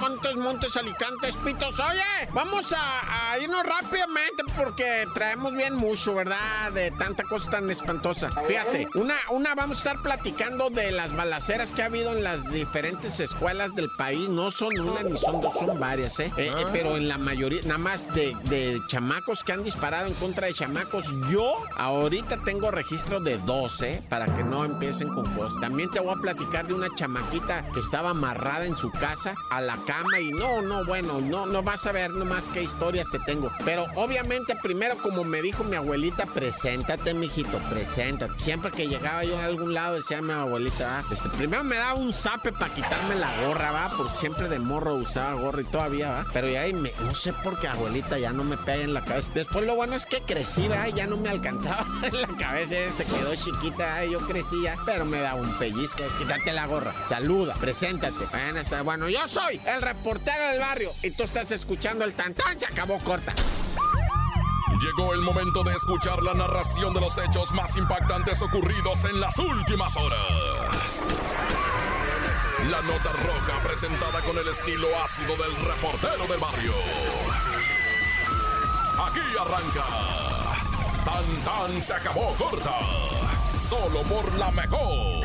Montes, Montes, Alicantes, Pitos. Oye, vamos a, irnos rápidamente porque traemos bien mucho, ¿verdad? De tanta cosa tan espantosa. Fíjate, una, una vamos a estar platicando de las balaceras que ha habido en las diferentes escuelas del país. No son una ni son dos, son varias, ¿eh? eh, eh pero en la mayoría, nada más de, de chamacos que han disparado en contra de chamacos. Yo ahorita tengo registro de dos, ¿eh? Para que no empiecen con cosas. También te voy a platicar de una chamaquita que estaba amarrada en su casa a la cama y no, no, bueno, no, no vas a ver nomás qué historias te tengo. Pero obviamente primero, como me dijo mi abuelita, preséntate, mijito, preséntate. Siempre que llegaba yo a algún lado decía mi abuelita, ah, este, primero me daba un zape para quitarme la gorra, va, porque siempre de morro usaba gorra y todavía, va. Pero ya me, no sé por qué abuelita ya no me pega en la cabeza. Después lo bueno es que crecí, va, ya no me alcanzaba en la cabeza, se quedó chiquita, yo crecía, pero me daba un pellizco, quítate la gorra, saluda, preséntate. Bueno, está, bueno yo soy el reportero del barrio y tú estás escuchando el tantán, se acabó corta. Llegó el momento de escuchar la narración de los hechos más impactantes ocurridos en las últimas horas. La nota roja presentada con el estilo ácido del reportero del barrio. Aquí arranca. Tan tan se acabó corta. Solo por la mejor.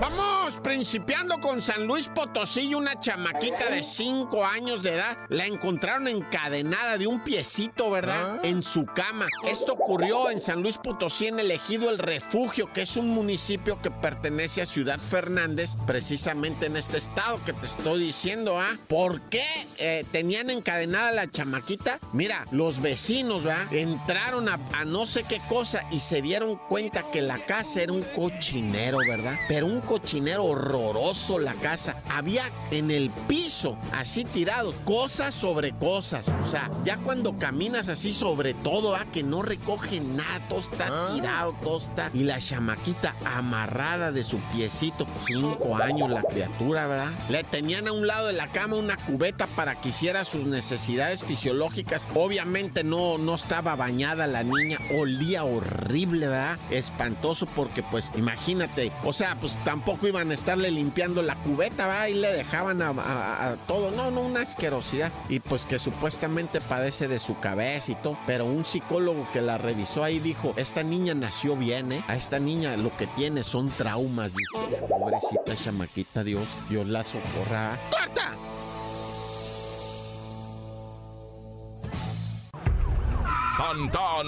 Vamos principiando con San Luis Potosí y una chamaquita de 5 años de edad. La encontraron encadenada de un piecito, ¿verdad? Ah. En su cama. Esto ocurrió en San Luis Potosí, en el ejido El Refugio, que es un municipio que pertenece a Ciudad Fernández, precisamente en este estado que te estoy diciendo, ¿ah? ¿Por qué eh, tenían encadenada la chamaquita? Mira, los vecinos, ¿verdad? Entraron a, a no sé qué cosa y se dieron cuenta que la casa era un cochinero, ¿verdad? Pero un cochinero horroroso la casa. Había en el piso, así tirado, cosas sobre cosas. O sea, ya cuando caminas así sobre todo, ¿ah? que no recoge nada, todo está ah. tirado, todo está. Y la chamaquita amarrada de su piecito, cinco años la criatura, ¿verdad? Le tenían a un lado de la cama una cubeta para que hiciera sus necesidades fisiológicas. Obviamente no, no estaba bañada la niña, olía horrible, ¿verdad? Espantoso porque pues imagínate, o sea, pues tampoco iban a estarle limpiando la cubeta, ¿va? Y le dejaban a, todo. No, no, una asquerosidad. Y pues que supuestamente padece de su cabeza y todo. Pero un psicólogo que la revisó ahí dijo, esta niña nació bien, ¿eh? A esta niña lo que tiene son traumas. Dijo, pobrecita chamaquita, Dios, Dios la socorra.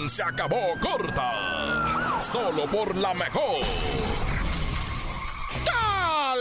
Se acabó corta. Solo por la mejor.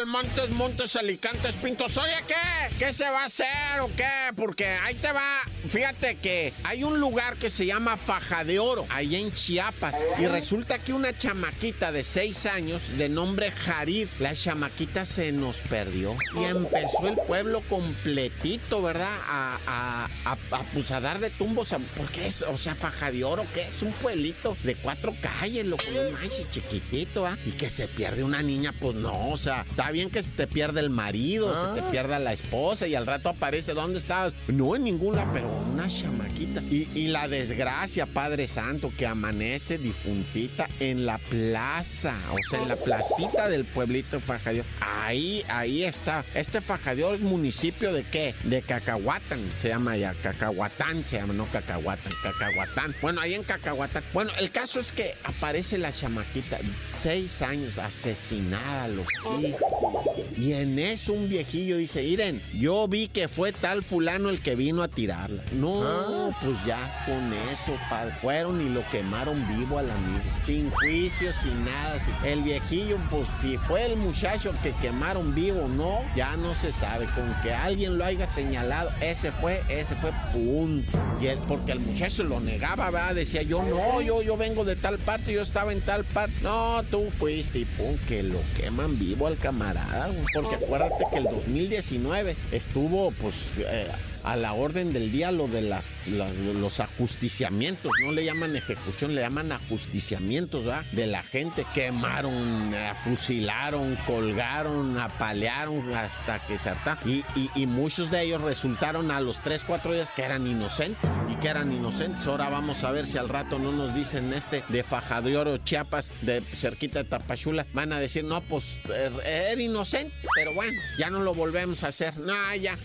Montes, Montes, Alicantes, Pintos. Oye, ¿qué? ¿Qué se va a hacer o qué? Porque ahí te va. Fíjate que hay un lugar que se llama Faja de Oro, ahí en Chiapas. Y resulta que una chamaquita de seis años, de nombre Jarib, la chamaquita se nos perdió. Y empezó el pueblo completito, ¿verdad? A, a, a, pues a dar de tumbos. ¿Por qué es? O sea, Faja de Oro, ¿qué es? Un pueblito de cuatro calles, loco. No manches, chiquitito, ¿ah? Y que se pierde una niña, pues no, o sea, está bien que se te pierda el marido, se te ah. pierda la esposa y al rato aparece, ¿dónde estabas? No en ninguna, pero una chamaquita. Y, la desgracia, Padre Santo, que amanece difuntita en la plaza, o sea, en la placita del pueblito de. Ahí, ahí está. Este Fajadior es municipio de qué? De Cacahuatán, se llama ya, Cacahuatán se llama, no Cacahuatán, Cacahuatán. Bueno, ahí en Cacahuatán. Bueno, el caso es que aparece la chamaquita, seis años, asesinada, los hijos y en eso un viejillo dice, Iren, yo vi que fue tal fulano el que vino a tirarla. No, ah. pues ya con eso, fueron y lo quemaron vivo al amigo. Sin juicio, sin nada. El viejillo, pues si fue el muchacho que quemaron vivo, no, ya no se sabe. Con que alguien lo haya señalado, ese fue, ese fue punto. Y porque el muchacho lo negaba, ¿verdad? Decía yo, no, yo, yo vengo de tal parte, yo estaba en tal parte. No, tú fuiste y pum, que lo queman vivo al camarada porque acuérdate que el 2019 estuvo, pues, eh, a la orden del día lo de los ajusticiamientos. No le llaman ejecución, le llaman ajusticiamientos ¿verdad? de la gente. Quemaron, eh, fusilaron, colgaron, apalearon hasta que se harta. Y, muchos de ellos resultaron a los 3, 4 días que eran inocentes y que eran inocentes. Ahora vamos a ver si al rato no nos dicen este de Faja de Oro, Chiapas, de cerquita de Tapachula. Van a decir, no, pues er, era inocente, pero bueno, ya no lo volvemos a hacer. No, ya,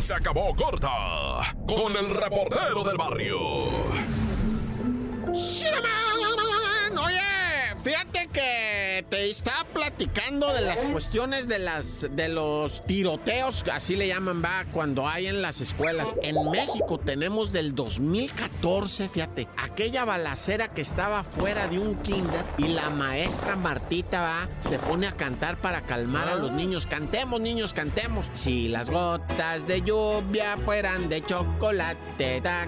se acabó corta con el reportero del barrio. Oye, platicando de las cuestiones de las de los tiroteos, así le llaman, va, cuando hay en las escuelas. En México tenemos del 2014, fíjate, aquella balacera que estaba fuera de un kinder y la maestra Martita va, se pone a cantar para calmar a los ah. niños. Cantemos, niños, cantemos. Si las gotas de lluvia fueran de chocolate, ta,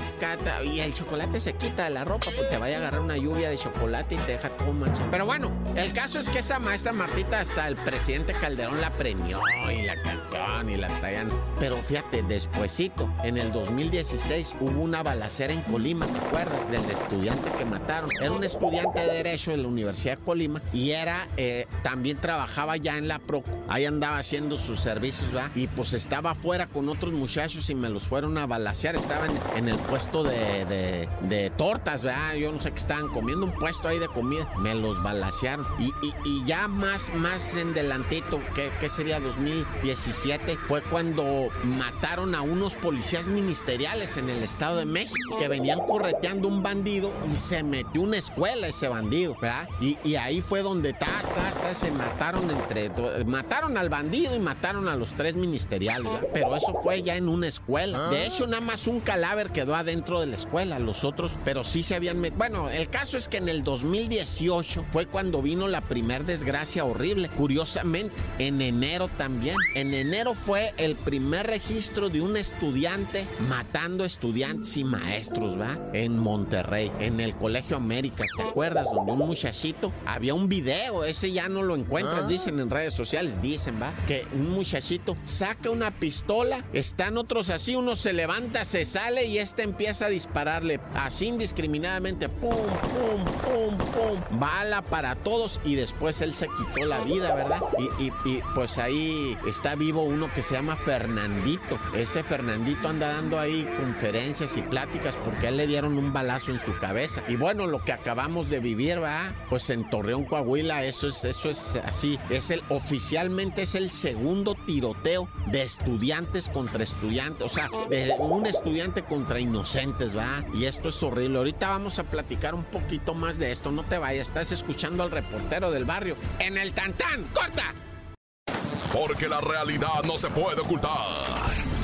y el chocolate se quita de la ropa, pues te vaya a agarrar una lluvia de chocolate y te deja todo manchado. Pero bueno, el caso es que esa maestra Martita hasta el presidente Calderón la premió y la cantó y la traían. Pero fíjate, despuesito, en el 2016 hubo una balacera en Colima, ¿te acuerdas? Del estudiante que mataron. Era un estudiante de Derecho en la Universidad de Colima y era, eh, también trabajaba ya en la PROCO. Ahí andaba haciendo sus servicios, ¿va? Y pues estaba afuera con otros muchachos y me los fueron a balacear. Estaban en el puesto de, de, tortas, ¿verdad? Yo no sé qué estaban comiendo, un puesto ahí de comida. Me los balacearon. Y, y, ya más, más en delantito, que, sería 2017, fue cuando mataron a unos policías ministeriales en el Estado de México que venían correteando un bandido y se metió una escuela ese bandido, ¿verdad? Y, ahí fue donde ta, ta, se mataron entre. Mataron al bandido y mataron a los tres ministeriales, ¿verdad? Pero eso fue ya en una escuela. De hecho, nada más un cadáver quedó adentro de la escuela, los otros, pero sí se habían metido. Bueno, el caso es que en el 2018 fue cuando vino la primer desgracia horrible. Curiosamente, en enero también. En enero fue el primer registro de un estudiante matando estudiantes y maestros, ¿va? En Monterrey, en el Colegio América, ¿te acuerdas? Donde un muchachito, había un video, ese ya no lo encuentras, ah. dicen en redes sociales, dicen, ¿va? Que un muchachito saca una pistola, están otros así, uno se levanta, se sale y este empieza a dispararle así indiscriminadamente, pum, pum, pum, pum, bala para todos y después él se quitó la vida, ¿verdad? Y, pues ahí está vivo uno que se llama Fernandito. Ese Fernandito anda dando ahí conferencias y pláticas porque a él le dieron un balazo en su cabeza. Y bueno, lo que acabamos de vivir, ¿verdad? Pues en Torreón, Coahuila, eso es, eso es así. Es el, oficialmente es el segundo tiroteo de estudiantes contra estudiantes. O sea, de un estudiante contra inocentes, ¿va? Y esto es horrible. Ahorita vamos a platicar un poquito más de esto. No te vayas, estás escuchando al reportero del barrio en el Tantán. ¡Corta! Porque la realidad no se puede ocultar.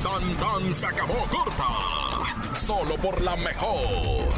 Tantán se acabó corta. Solo por la mejor.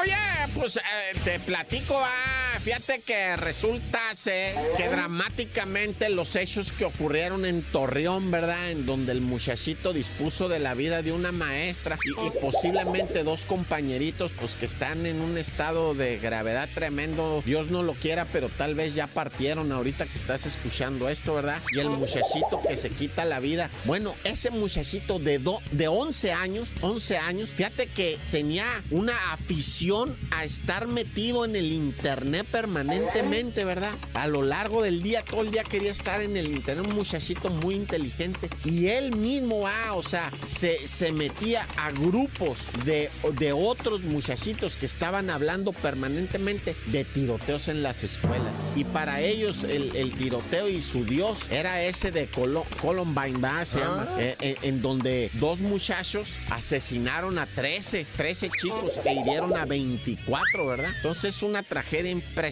Oye, pues eh, te platico, ah, fíjate que resulta que dramáticamente los hechos que ocurrieron en Torreón, ¿verdad? En donde el muchachito dispuso de la vida de una maestra y, posiblemente dos compañeritos, pues que están en un estado de gravedad tremendo. Dios no lo quiera, pero tal vez ya partieron ahorita que estás escuchando esto, ¿verdad? Y el muchachito que se quita la vida. Bueno, ese muchachito de, de 11 años, 11 años, fíjate que tenía una afición a estar metido en el internet permanentemente, ¿verdad? A lo largo del día, todo el día quería estar en el internet, un muchachito muy inteligente. Y él mismo, ah, o sea, se, se metía a grupos de, de otros muchachitos que estaban hablando permanentemente de tiroteos en las escuelas. Y para ellos el, tiroteo y su dios era ese de Columbine, ¿va? Se llama, ah. eh, eh, en donde dos muchachos asesinaron a 13, 13 chicos e hirieron a 24, ¿verdad? Entonces es una tragedia impresionante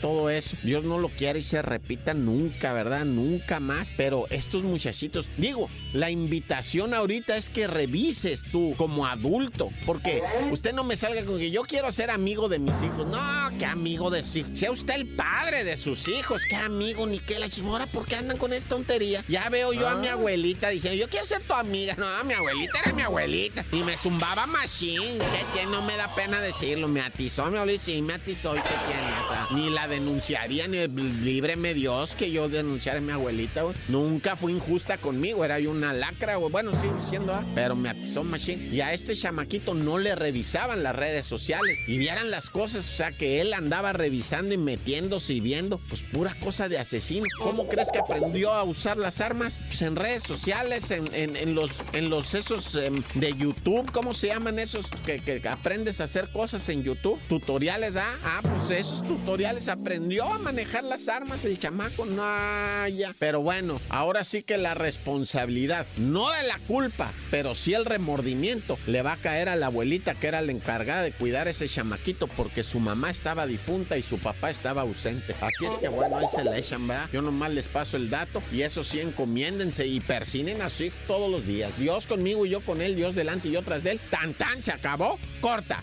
todo eso. Dios no lo quiere y se repita nunca, ¿verdad? Nunca más. Pero estos muchachitos, digo, la invitación ahorita es que revises tú como adulto, porque usted no me salga con que yo quiero ser amigo de mis hijos. No, qué amigo de sus hijos. Sea usted el padre de sus hijos, qué amigo, ni qué la chimora, ¿por qué andan con esta tontería? Ya veo yo a mi ah. abuelita diciendo, yo quiero ser tu amiga. No, mi abuelita era mi abuelita. Y me zumbaba machine. ¿Qué tiene? No me da pena decirlo. Me atizó mi abuelita, sí, me atizó. ¿Y qué tiene? Ni la denunciaría, ni líbreme Dios que yo denunciara a mi abuelita. Nunca fue injusta conmigo, era yo una lacra, güey. Bueno, sigo siendo, ¿ah? pero me atizó machine. Y a este chamaquito no le revisaban las redes sociales y vieran las cosas, o sea, que él andaba revisando y metiéndose y viendo, pues pura cosa de asesino. ¿Cómo crees que aprendió a usar las armas? Pues en redes sociales, en, los, en los esos em, de YouTube, ¿cómo se llaman esos que, que, aprendes a hacer cosas en YouTube? Tutoriales, ¿ah? Ah, pues tutoriales aprendió a manejar las armas el chamaco, no ya. Pero bueno, ahora sí que la responsabilidad, no de la culpa, pero sí el remordimiento, le va a caer a la abuelita que era la encargada de cuidar ese chamaquito porque su mamá estaba difunta y su papá estaba ausente. Así es que bueno, ahí se la echan, ¿verdad? Yo nomás les paso el dato y eso sí, encomiéndense y persinen a su todos los días. Dios conmigo y yo con él, Dios delante y yo tras de él. Tan tan, se acabó. Corta.